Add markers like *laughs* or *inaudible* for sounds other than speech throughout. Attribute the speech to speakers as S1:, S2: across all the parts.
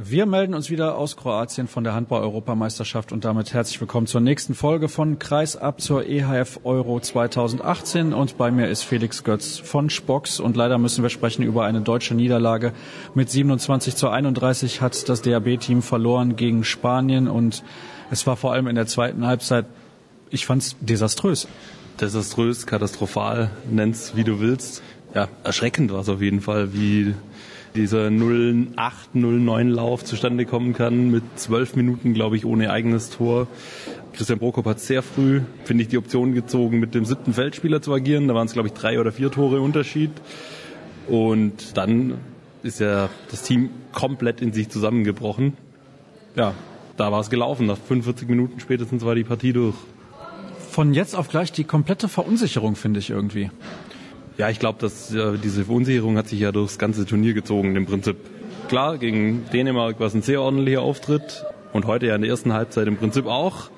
S1: Wir melden uns wieder aus Kroatien von der Handball-Europameisterschaft und damit herzlich willkommen zur nächsten Folge von Kreis ab zur EHF Euro 2018 und bei mir ist Felix Götz von Spox und leider müssen wir sprechen über eine deutsche Niederlage. Mit 27 zu 31 hat das DAB-Team verloren gegen Spanien und es war vor allem in der zweiten Halbzeit, ich fand's desaströs.
S2: Desaströs, katastrophal, nenn's wie du willst. Ja, erschreckend war es auf jeden Fall, wie dieser 08-09-Lauf zustande kommen kann mit zwölf Minuten, glaube ich, ohne eigenes Tor. Christian Prokop hat sehr früh, finde ich, die Option gezogen, mit dem siebten Feldspieler zu agieren. Da waren es, glaube ich, drei oder vier Tore Unterschied. Und dann ist ja das Team komplett in sich zusammengebrochen. Ja, da war es gelaufen. Nach 45 Minuten spätestens war die Partie durch.
S1: Von jetzt auf gleich die komplette Verunsicherung, finde ich irgendwie.
S2: Ja, ich glaube, dass äh, diese Verunsicherung hat sich ja durchs ganze Turnier gezogen im Prinzip. Klar, gegen Dänemark war es ein sehr ordentlicher Auftritt und heute ja in der ersten Halbzeit im Prinzip auch.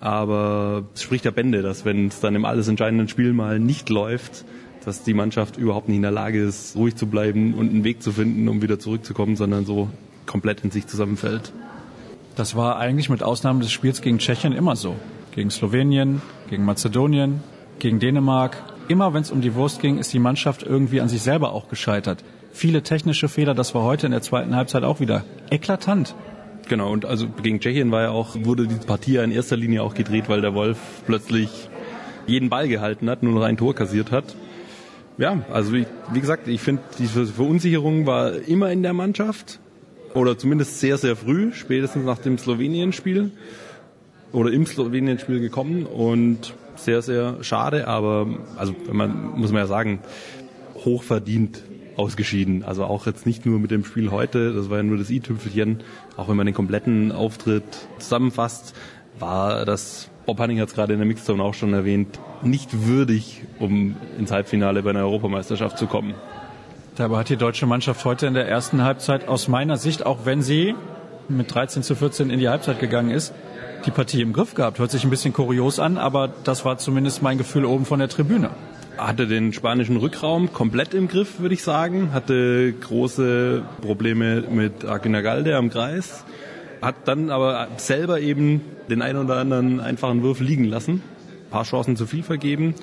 S2: Aber es spricht ja Bände, dass wenn es dann im alles entscheidenden Spiel mal nicht läuft, dass die Mannschaft überhaupt nicht in der Lage ist, ruhig zu bleiben und einen Weg zu finden, um wieder zurückzukommen, sondern so komplett in sich zusammenfällt.
S1: Das war eigentlich mit Ausnahme des Spiels gegen Tschechien immer so. Gegen Slowenien, gegen Mazedonien, gegen Dänemark immer wenn es um die Wurst ging, ist die Mannschaft irgendwie an sich selber auch gescheitert. Viele technische Fehler, das war heute in der zweiten Halbzeit auch wieder eklatant.
S2: Genau, und also gegen Tschechien war ja auch, wurde die Partie in erster Linie auch gedreht, weil der Wolf plötzlich jeden Ball gehalten hat, nur noch ein Tor kassiert hat. Ja, also ich, wie gesagt, ich finde, diese Verunsicherung war immer in der Mannschaft. Oder zumindest sehr, sehr früh, spätestens nach dem Slowenien-Spiel. Oder im Slowenien-Spiel gekommen. Und sehr, sehr schade, aber also man muss man ja sagen, hochverdient ausgeschieden. Also auch jetzt nicht nur mit dem Spiel heute, das war ja nur das i-Tüpfelchen, auch wenn man den kompletten Auftritt zusammenfasst, war das, Bob Hanning hat es gerade in der Mixzone auch schon erwähnt, nicht würdig, um ins Halbfinale bei einer Europameisterschaft zu kommen.
S1: Dabei hat die deutsche Mannschaft heute in der ersten Halbzeit aus meiner Sicht, auch wenn sie mit 13 zu 14 in die Halbzeit gegangen ist, die Partie im Griff gehabt. Hört sich ein bisschen kurios an, aber das war zumindest mein Gefühl oben von der Tribüne.
S2: Hatte den spanischen Rückraum komplett im Griff, würde ich sagen. Hatte große Probleme mit Aguinagalde am Kreis. Hat dann aber selber eben den einen oder anderen einfachen Wurf liegen lassen. Ein paar Chancen zu viel vergeben.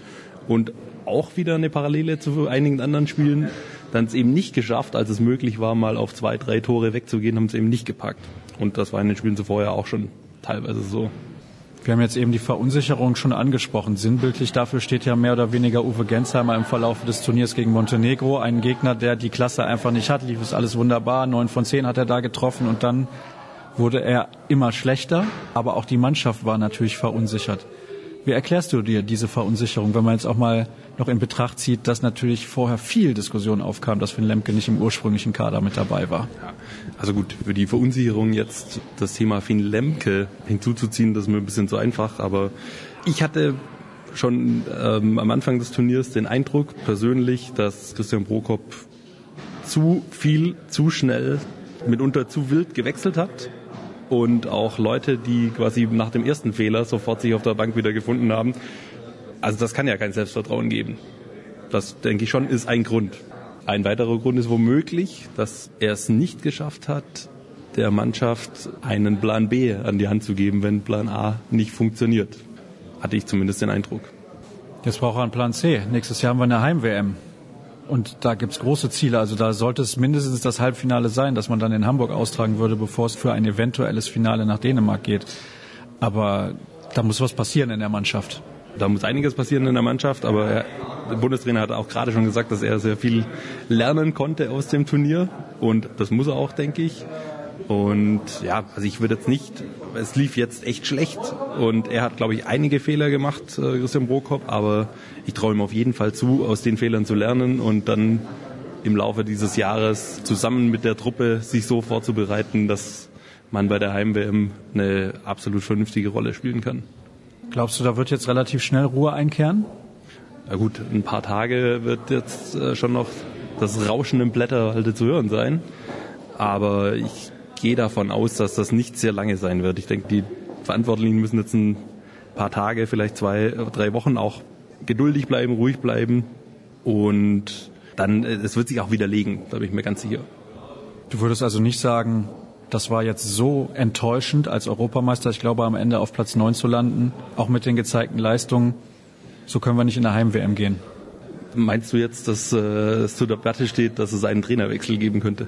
S2: Und auch wieder eine Parallele zu einigen anderen Spielen. Dann es eben nicht geschafft, als es möglich war, mal auf zwei, drei Tore wegzugehen, haben es eben nicht gepackt. Und das war in den Spielen zuvor ja auch schon teilweise so.
S1: Wir haben jetzt eben die Verunsicherung schon angesprochen. Sinnbildlich dafür steht ja mehr oder weniger Uwe Gensheimer im Verlauf des Turniers gegen Montenegro. Ein Gegner, der die Klasse einfach nicht hat. Lief es alles wunderbar. Neun von zehn hat er da getroffen und dann wurde er immer schlechter. Aber auch die Mannschaft war natürlich verunsichert. Wie erklärst du dir diese Verunsicherung, wenn man jetzt auch mal noch in Betracht zieht, dass natürlich vorher viel Diskussion aufkam, dass Finn Lemke nicht im ursprünglichen Kader mit dabei war?
S2: Also gut, für die Verunsicherung jetzt das Thema Finn Lemke hinzuzuziehen, das ist mir ein bisschen zu einfach, aber ich hatte schon ähm, am Anfang des Turniers den Eindruck persönlich, dass Christian Prokop zu viel, zu schnell, mitunter zu wild gewechselt hat und auch Leute, die quasi nach dem ersten Fehler sofort sich auf der Bank wieder gefunden haben. Also das kann ja kein Selbstvertrauen geben. Das denke ich schon ist ein Grund. Ein weiterer Grund ist womöglich, dass er es nicht geschafft hat, der Mannschaft einen Plan B an die Hand zu geben, wenn Plan A nicht funktioniert. Hatte ich zumindest den Eindruck.
S1: Jetzt braucht er einen Plan C. Nächstes Jahr haben wir eine Heim-WM. Und da gibt's große Ziele. Also da sollte es mindestens das Halbfinale sein, dass man dann in Hamburg austragen würde, bevor es für ein eventuelles Finale nach Dänemark geht. Aber da muss was passieren in der Mannschaft.
S2: Da muss einiges passieren in der Mannschaft, aber der Bundestrainer hat auch gerade schon gesagt, dass er sehr viel lernen konnte aus dem Turnier und das muss er auch, denke ich. Und ja, also ich würde jetzt nicht, es lief jetzt echt schlecht und er hat, glaube ich, einige Fehler gemacht, äh, Christian Brokop, aber ich traue ihm auf jeden Fall zu, aus den Fehlern zu lernen und dann im Laufe dieses Jahres zusammen mit der Truppe sich so vorzubereiten, dass man bei der Heim-WM eine absolut vernünftige Rolle spielen kann.
S1: Glaubst du, da wird jetzt relativ schnell Ruhe einkehren?
S2: Na gut, ein paar Tage wird jetzt äh, schon noch das Rauschen im Blätterhalde zu hören sein. Aber ich gehe davon aus, dass das nicht sehr lange sein wird. Ich denke, die Verantwortlichen müssen jetzt ein paar Tage, vielleicht zwei, drei Wochen auch geduldig bleiben, ruhig bleiben und dann, äh, es wird sich auch widerlegen, da bin ich mir ganz sicher.
S1: Du würdest also nicht sagen, das war jetzt so enttäuschend als Europameister, ich glaube am Ende auf Platz 9 zu landen, auch mit den gezeigten Leistungen. So können wir nicht in der Heim-WM gehen.
S2: Meinst du jetzt, dass äh, es zur Debatte steht, dass es einen Trainerwechsel geben könnte?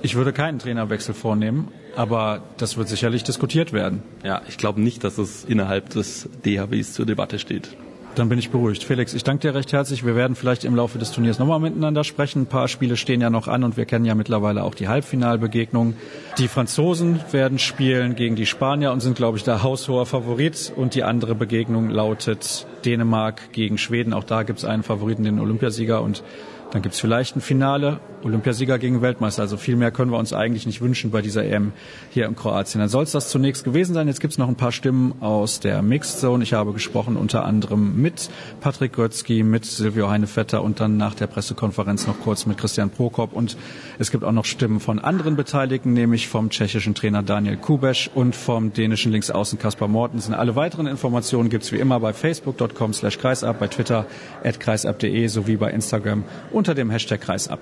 S1: Ich würde keinen Trainerwechsel vornehmen, aber das wird sicherlich diskutiert werden.
S2: Ja, ich glaube nicht, dass es innerhalb des DHWs zur Debatte steht.
S1: Dann bin ich beruhigt. Felix, ich danke dir recht herzlich. Wir werden vielleicht im Laufe des Turniers nochmal miteinander sprechen. Ein paar Spiele stehen ja noch an und wir kennen ja mittlerweile auch die Halbfinalbegegnungen. Die Franzosen werden spielen gegen die Spanier und sind, glaube ich, der haushoher Favorit. Und die andere Begegnung lautet Dänemark gegen Schweden. Auch da gibt es einen Favoriten, den Olympiasieger. Und dann gibt es vielleicht ein Finale, Olympiasieger gegen Weltmeister. Also viel mehr können wir uns eigentlich nicht wünschen bei dieser EM hier in Kroatien. Dann soll es das zunächst gewesen sein. Jetzt gibt es noch ein paar Stimmen aus der Mixed Zone. Ich habe gesprochen unter anderem mit Patrick Götzky, mit Silvio Heinevetter und dann nach der Pressekonferenz noch kurz mit Christian Prokop. Und es gibt auch noch Stimmen von anderen Beteiligten, nämlich vom tschechischen Trainer Daniel Kubesch und vom dänischen Linksaußen Kaspar Mortensen. Alle weiteren Informationen gibt es wie immer bei facebook.com slash kreisab, bei Twitter at kreisab.de sowie bei Instagram unter dem Hashtag Kreisab.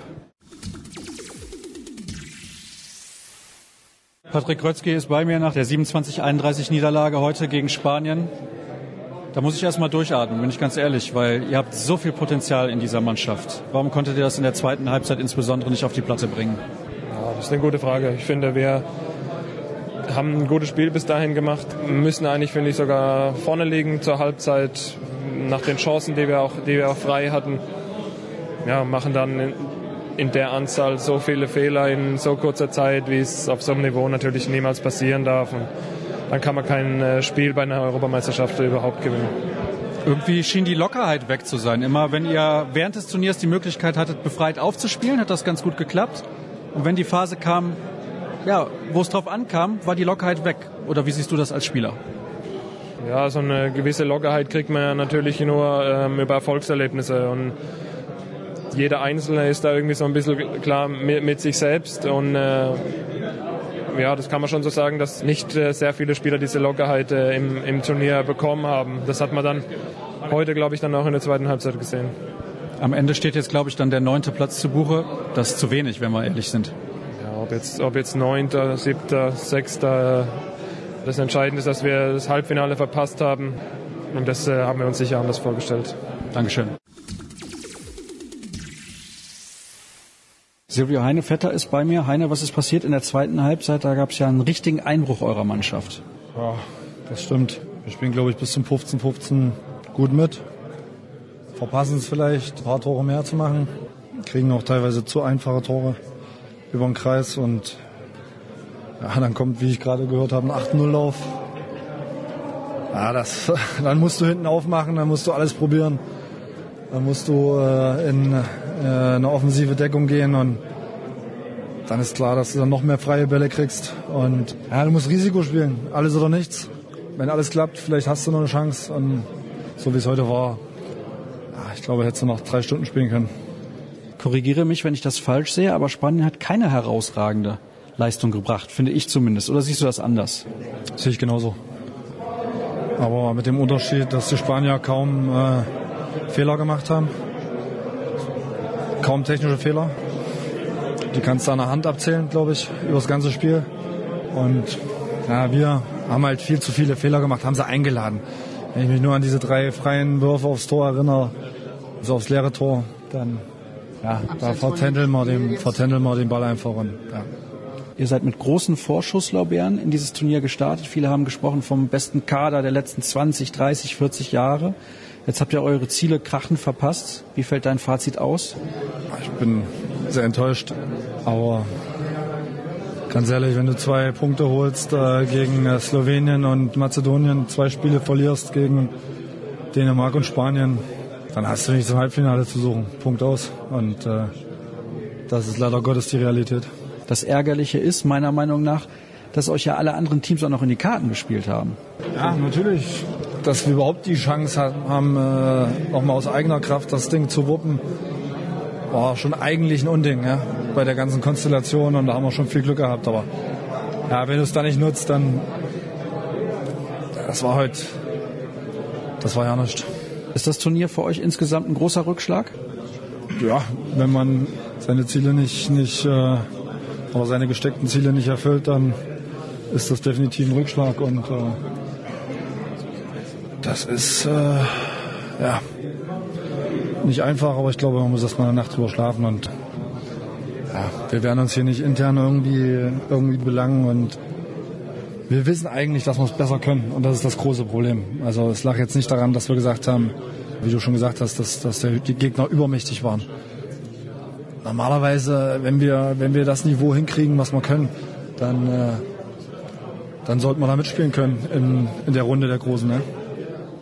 S1: Patrick Grötzky ist bei mir nach der 27-31 Niederlage heute gegen Spanien. Da muss ich erstmal durchatmen, bin ich ganz ehrlich, weil ihr habt so viel Potenzial in dieser Mannschaft. Warum konntet ihr das in der zweiten Halbzeit insbesondere nicht auf die Platte bringen?
S3: Ja, das ist eine gute Frage. Ich finde, wir haben ein gutes Spiel bis dahin gemacht, müssen eigentlich, finde ich, sogar vorne liegen zur Halbzeit nach den Chancen, die wir auch, die wir auch frei hatten ja, machen dann in der Anzahl so viele Fehler in so kurzer Zeit, wie es auf so einem Niveau natürlich niemals passieren darf. Und dann kann man kein äh, Spiel bei einer Europameisterschaft überhaupt gewinnen.
S1: Irgendwie schien die Lockerheit weg zu sein. Immer wenn ihr während des Turniers die Möglichkeit hattet, befreit aufzuspielen, hat das ganz gut geklappt. Und wenn die Phase kam, ja, wo es drauf ankam, war die Lockerheit weg. Oder wie siehst du das als Spieler?
S3: Ja, so eine gewisse Lockerheit kriegt man ja natürlich nur ähm, über Erfolgserlebnisse. Und jeder Einzelne ist da irgendwie so ein bisschen klar mit, mit sich selbst und äh, ja, das kann man schon so sagen, dass nicht äh, sehr viele Spieler diese Lockerheit äh, im, im Turnier bekommen haben. Das hat man dann heute, glaube ich, dann auch in der zweiten Halbzeit gesehen.
S1: Am Ende steht jetzt, glaube ich, dann der neunte Platz zu Buche. Das ist zu wenig, wenn wir ehrlich sind.
S3: Ja, ob jetzt, ob jetzt neunter, siebter, sechster. Das Entscheidende ist, dass wir das Halbfinale verpasst haben. Und das äh, haben wir uns sicher anders vorgestellt.
S1: Dankeschön. Silvio Heinevetter ist bei mir. Heine, was ist passiert in der zweiten Halbzeit? Da gab es ja einen richtigen Einbruch eurer Mannschaft.
S4: Ja, das stimmt. Wir spielen, glaube ich, bis zum 15-15 gut mit. Verpassen es vielleicht, ein paar Tore mehr zu machen. Kriegen auch teilweise zu einfache Tore über den Kreis. Und ja, dann kommt, wie ich gerade gehört habe, ein 8-0-Lauf. Ja, das, *laughs* dann musst du hinten aufmachen, dann musst du alles probieren. Dann musst du äh, in äh, eine offensive Deckung gehen und dann ist klar, dass du dann noch mehr freie Bälle kriegst. Und ja, du musst Risiko spielen, alles oder nichts. Wenn alles klappt, vielleicht hast du noch eine Chance. Und so wie es heute war, ja, ich glaube, hättest du noch drei Stunden spielen können.
S1: Korrigiere mich, wenn ich das falsch sehe, aber Spanien hat keine herausragende Leistung gebracht, finde ich zumindest. Oder siehst du das anders?
S4: Sehe ich genauso. Aber mit dem Unterschied, dass die Spanier kaum äh, Fehler gemacht haben. Kaum technische Fehler. Die kannst du an der Hand abzählen, glaube ich, über das ganze Spiel. Und ja, wir haben halt viel zu viele Fehler gemacht, haben sie eingeladen. Wenn ich mich nur an diese drei freien Würfe aufs Tor erinnere, also aufs leere Tor, dann ja, da vertändeln wir, den, vertändeln wir den Ball einfach. Und, ja.
S1: Ihr seid mit großen Vorschusslorbeeren in dieses Turnier gestartet. Viele haben gesprochen vom besten Kader der letzten 20, 30, 40 Jahre. Jetzt habt ihr eure Ziele krachen verpasst. Wie fällt dein Fazit aus?
S4: Ich bin sehr enttäuscht, aber ganz ehrlich, wenn du zwei Punkte holst äh, gegen äh, Slowenien und Mazedonien, zwei Spiele verlierst gegen Dänemark und Spanien, dann hast du nicht zum Halbfinale zu suchen. Punkt aus. Und äh, das ist leider Gottes die Realität.
S1: Das Ärgerliche ist meiner Meinung nach, dass euch ja alle anderen Teams auch noch in die Karten gespielt haben.
S4: Ja, natürlich. Dass wir überhaupt die Chance haben, äh, nochmal aus eigener Kraft das Ding zu wuppen, war schon eigentlich ein Unding ja, bei der ganzen Konstellation und da haben wir schon viel Glück gehabt. Aber ja, wenn du es da nicht nutzt, dann das war heute, das war ja nichts.
S1: Ist das Turnier für euch insgesamt ein großer Rückschlag?
S4: Ja, wenn man seine Ziele nicht, nicht äh, aber seine gesteckten Ziele nicht erfüllt, dann ist das definitiv ein Rückschlag und äh, das ist äh, ja nicht einfach, aber ich glaube, man muss erst mal eine Nacht drüber schlafen und ja, wir werden uns hier nicht intern irgendwie irgendwie belangen und wir wissen eigentlich, dass wir es besser können und das ist das große Problem. Also es lag jetzt nicht daran, dass wir gesagt haben, wie du schon gesagt hast, dass, dass die Gegner übermächtig waren. Normalerweise, wenn wir, wenn wir das Niveau hinkriegen, was wir können, dann, äh, dann sollten wir da mitspielen können in, in der Runde der Großen. Ne?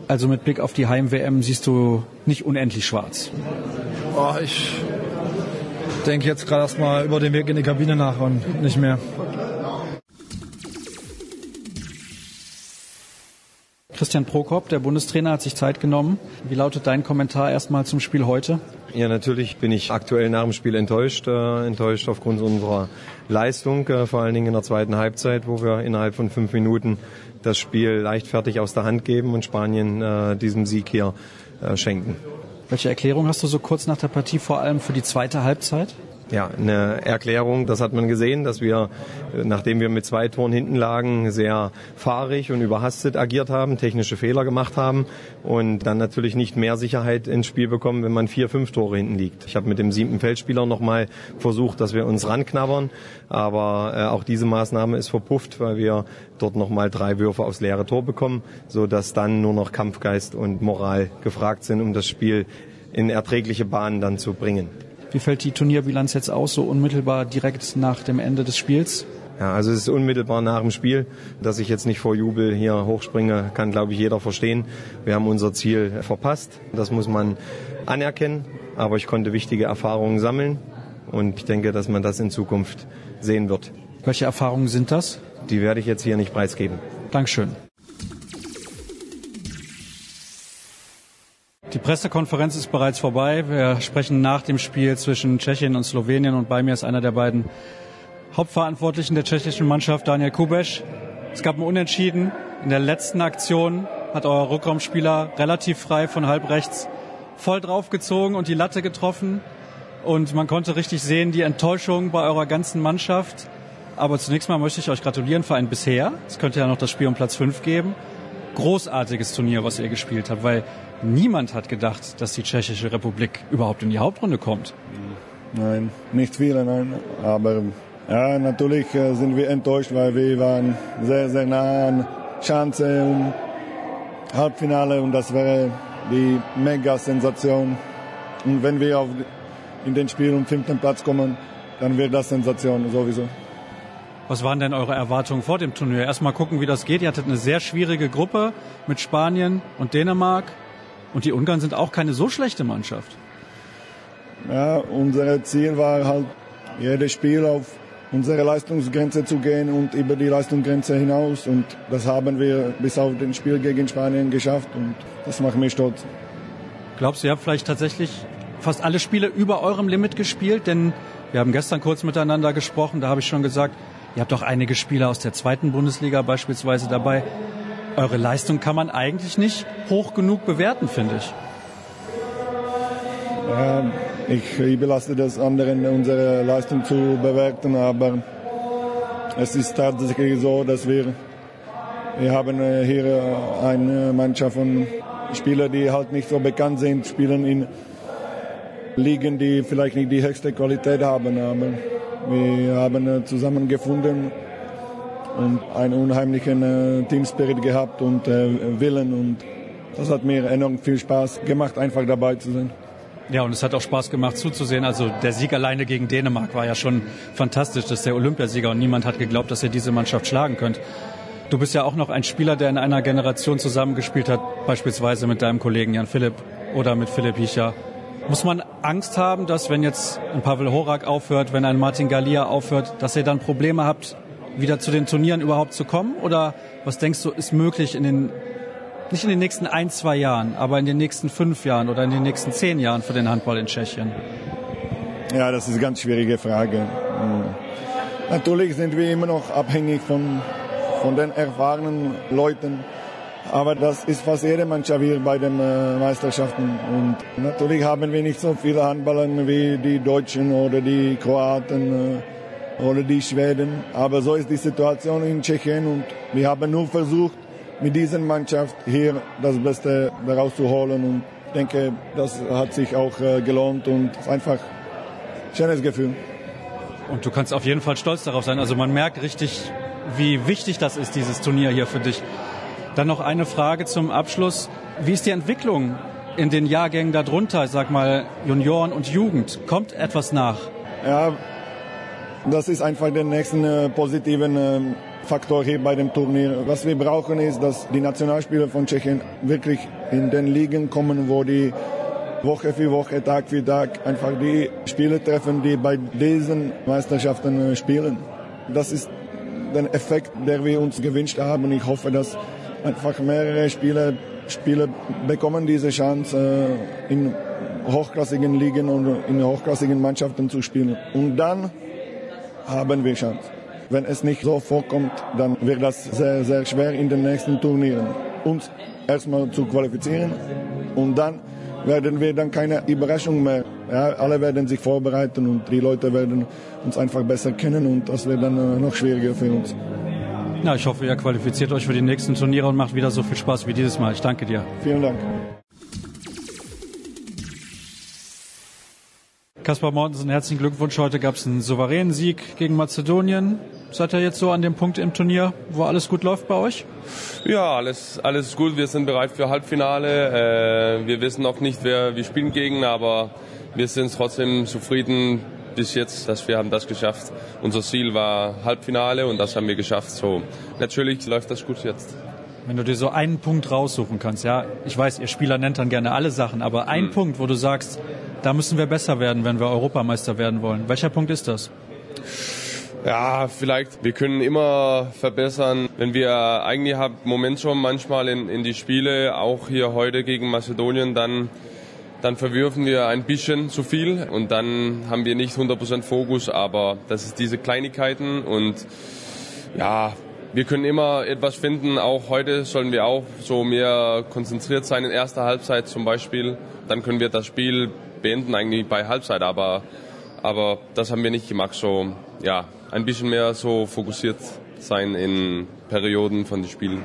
S1: Also mit Blick auf die Heim-WM siehst du nicht unendlich schwarz.
S4: Oh, ich denke jetzt gerade erstmal über den Weg in die Kabine nach und nicht mehr.
S1: Christian Prokop, der Bundestrainer, hat sich Zeit genommen. Wie lautet dein Kommentar erstmal zum Spiel heute?
S5: Ja, natürlich bin ich aktuell nach dem Spiel enttäuscht. Äh, enttäuscht aufgrund unserer Leistung, äh, vor allen Dingen in der zweiten Halbzeit, wo wir innerhalb von fünf Minuten das Spiel leichtfertig aus der Hand geben und Spanien äh, diesem Sieg hier äh, schenken.
S1: Welche Erklärung hast du so kurz nach der Partie vor allem für die zweite Halbzeit?
S5: Ja, eine Erklärung. Das hat man gesehen, dass wir, nachdem wir mit zwei Toren hinten lagen, sehr fahrig und überhastet agiert haben, technische Fehler gemacht haben und dann natürlich nicht mehr Sicherheit ins Spiel bekommen, wenn man vier, fünf Tore hinten liegt. Ich habe mit dem siebten Feldspieler nochmal versucht, dass wir uns ranknabbern, aber äh, auch diese Maßnahme ist verpufft, weil wir dort nochmal drei Würfe aufs leere Tor bekommen, so dass dann nur noch Kampfgeist und Moral gefragt sind, um das Spiel in erträgliche Bahnen dann zu bringen.
S1: Wie fällt die Turnierbilanz jetzt aus, so unmittelbar direkt nach dem Ende des Spiels?
S5: Ja, also es ist unmittelbar nach dem Spiel, dass ich jetzt nicht vor Jubel hier hochspringe, kann glaube ich jeder verstehen. Wir haben unser Ziel verpasst, das muss man anerkennen, aber ich konnte wichtige Erfahrungen sammeln und ich denke, dass man das in Zukunft sehen wird.
S1: Welche Erfahrungen sind das?
S5: Die werde ich jetzt hier nicht preisgeben.
S1: Dankeschön. Die Pressekonferenz ist bereits vorbei. Wir sprechen nach dem Spiel zwischen Tschechien und Slowenien und bei mir ist einer der beiden Hauptverantwortlichen der tschechischen Mannschaft, Daniel Kubesch. Es gab ein Unentschieden. In der letzten Aktion hat euer Rückraumspieler relativ frei von halb rechts voll draufgezogen und die Latte getroffen. Und man konnte richtig sehen, die Enttäuschung bei eurer ganzen Mannschaft. Aber zunächst mal möchte ich euch gratulieren für ein bisher. Es könnte ja noch das Spiel um Platz 5 geben. Großartiges Turnier, was ihr gespielt habt, weil Niemand hat gedacht, dass die Tschechische Republik überhaupt in die Hauptrunde kommt.
S6: Nein, nicht viele, nein. Aber ja, natürlich äh, sind wir enttäuscht, weil wir waren sehr, sehr nah an Chance um Halbfinale und das wäre die Mega-Sensation. Und wenn wir auf, in den Spiel um fünften Platz kommen, dann wird das Sensation sowieso.
S1: Was waren denn eure Erwartungen vor dem Turnier? Erstmal gucken, wie das geht. Ihr hattet eine sehr schwierige Gruppe mit Spanien und Dänemark. Und die Ungarn sind auch keine so schlechte Mannschaft.
S6: Ja, unser Ziel war halt, jedes Spiel auf unsere Leistungsgrenze zu gehen und über die Leistungsgrenze hinaus. Und das haben wir bis auf den Spiel gegen Spanien geschafft und das macht mich stolz.
S1: Glaubst du, ihr habt vielleicht tatsächlich fast alle Spiele über eurem Limit gespielt? Denn wir haben gestern kurz miteinander gesprochen, da habe ich schon gesagt, ihr habt auch einige Spieler aus der zweiten Bundesliga beispielsweise dabei eure Leistung kann man eigentlich nicht hoch genug bewerten, finde ich.
S6: Ja, ich überlasse das anderen, unsere Leistung zu bewerten, aber es ist tatsächlich so, dass wir, wir haben äh, hier äh, eine Mannschaft von Spielern, die halt nicht so bekannt sind, spielen in Ligen, die vielleicht nicht die höchste Qualität haben, aber wir haben äh, zusammengefunden und einen unheimlichen äh, Teamspirit gehabt und äh, Willen und das hat mir enorm viel Spaß gemacht, einfach dabei zu sein.
S1: Ja, und es hat auch Spaß gemacht zuzusehen. Also der Sieg alleine gegen Dänemark war ja schon fantastisch. Das ist der Olympiasieger und niemand hat geglaubt, dass ihr diese Mannschaft schlagen könnt. Du bist ja auch noch ein Spieler, der in einer Generation zusammengespielt hat, beispielsweise mit deinem Kollegen Jan Philipp oder mit Philipp Hiecher. Muss man Angst haben, dass wenn jetzt ein Pavel Horak aufhört, wenn ein Martin Galia aufhört, dass ihr dann Probleme habt, wieder zu den Turnieren überhaupt zu kommen? Oder was denkst du, ist möglich in den, nicht in den nächsten ein, zwei Jahren, aber in den nächsten fünf Jahren oder in den nächsten zehn Jahren für den Handball in Tschechien?
S6: Ja, das ist eine ganz schwierige Frage. Natürlich sind wir immer noch abhängig von, von den erfahrenen Leuten. Aber das ist fast jede Mannschaft hier bei den äh, Meisterschaften. Und natürlich haben wir nicht so viele Handballer wie die Deutschen oder die Kroaten. Äh, oder die Schweden. Aber so ist die Situation in Tschechien und wir haben nur versucht, mit dieser Mannschaft hier das Beste daraus zu holen und ich denke, das hat sich auch äh, gelohnt und einfach ein schönes Gefühl.
S1: Und du kannst auf jeden Fall stolz darauf sein. Also man merkt richtig, wie wichtig das ist, dieses Turnier hier für dich. Dann noch eine Frage zum Abschluss. Wie ist die Entwicklung in den Jahrgängen darunter, sag mal Junioren und Jugend? Kommt etwas nach?
S6: Ja, das ist einfach der nächste äh, positiven äh, Faktor hier bei dem Turnier. Was wir brauchen ist, dass die Nationalspieler von Tschechien wirklich in den Ligen kommen, wo die Woche für Woche, Tag für Tag einfach die Spieler treffen, die bei diesen Meisterschaften äh, spielen. Das ist der Effekt, der wir uns gewünscht haben. Ich hoffe, dass einfach mehrere Spieler, Spieler bekommen diese Chance äh, in hochklassigen Ligen und in hochklassigen Mannschaften zu spielen. Und dann haben wir Chance. Wenn es nicht so vorkommt, dann wird das sehr, sehr schwer in den nächsten Turnieren. Uns erstmal zu qualifizieren und dann werden wir dann keine Überraschung mehr. Ja, alle werden sich vorbereiten und die Leute werden uns einfach besser kennen und das wird dann äh, noch schwieriger für uns.
S1: Ja, ich hoffe, ihr qualifiziert euch für die nächsten Turniere und macht wieder so viel Spaß wie dieses Mal. Ich danke dir.
S6: Vielen Dank.
S1: Kaspar Mortensen, herzlichen Glückwunsch. Heute gab es einen souveränen Sieg gegen Mazedonien. Seid ihr jetzt so an dem Punkt im Turnier, wo alles gut läuft bei euch?
S7: Ja, alles, alles gut. Wir sind bereit für Halbfinale. Äh, wir wissen noch nicht, wer wir spielen gegen, aber wir sind trotzdem zufrieden bis jetzt, dass wir haben das geschafft. Unser Ziel war Halbfinale und das haben wir geschafft. So, natürlich läuft das gut jetzt.
S1: Wenn du dir so einen Punkt raussuchen kannst, ja, ich weiß, ihr Spieler nennt dann gerne alle Sachen, aber ein mhm. Punkt, wo du sagst, da müssen wir besser werden, wenn wir Europameister werden wollen. Welcher Punkt ist das?
S7: Ja, vielleicht, wir können immer verbessern. Wenn wir eigentlich haben Momentum manchmal in, in die Spiele, auch hier heute gegen Mazedonien, dann, dann verwürfen wir ein bisschen zu viel und dann haben wir nicht 100% Fokus, aber das ist diese Kleinigkeiten und ja, wir können immer etwas finden. Auch heute sollen wir auch so mehr konzentriert sein in erster Halbzeit zum Beispiel. Dann können wir das Spiel beenden eigentlich bei Halbzeit, aber, aber das haben wir nicht gemacht. So, ja, ein bisschen mehr so fokussiert sein in Perioden von den Spielen.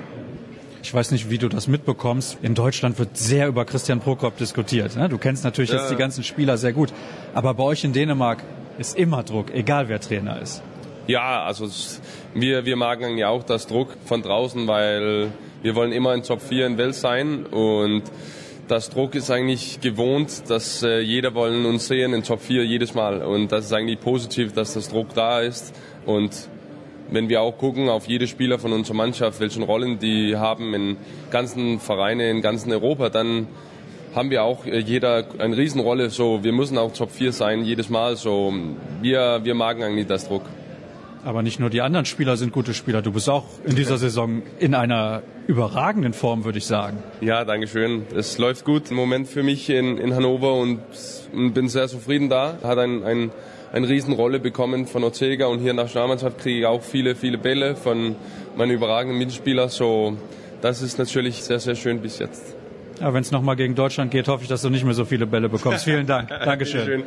S1: Ich weiß nicht, wie du das mitbekommst. In Deutschland wird sehr über Christian Prokop diskutiert. Ne? Du kennst natürlich ja. jetzt die ganzen Spieler sehr gut. Aber bei euch in Dänemark ist immer Druck, egal wer Trainer ist.
S7: Ja, also wir, wir magen eigentlich auch das Druck von draußen, weil wir wollen immer in Top 4 in Welt sein und das Druck ist eigentlich gewohnt, dass äh, jeder wollen uns sehen in Top 4 jedes Mal und das ist eigentlich positiv, dass das Druck da ist und wenn wir auch gucken auf jede Spieler von unserer Mannschaft, welche Rollen die haben in ganzen Vereinen, in ganzen Europa, dann haben wir auch äh, jeder eine Riesenrolle. So, wir müssen auch Top 4 sein jedes Mal. So, wir, wir magen eigentlich das Druck.
S1: Aber nicht nur die anderen Spieler sind gute Spieler. Du bist auch in dieser *laughs* Saison in einer überragenden Form, würde ich sagen.
S7: Ja, danke schön. Es läuft gut im Moment für mich in, in Hannover und, und bin sehr zufrieden da. Hat ein, ein, eine Riesenrolle bekommen von Ortega und hier in der Nationalmannschaft kriege ich auch viele, viele Bälle von meinen überragenden Mitspielern. So, das ist natürlich sehr, sehr schön bis jetzt.
S1: Ja, wenn es nochmal gegen Deutschland geht, hoffe ich, dass du nicht mehr so viele Bälle bekommst. *laughs* Vielen Dank. Dankeschön.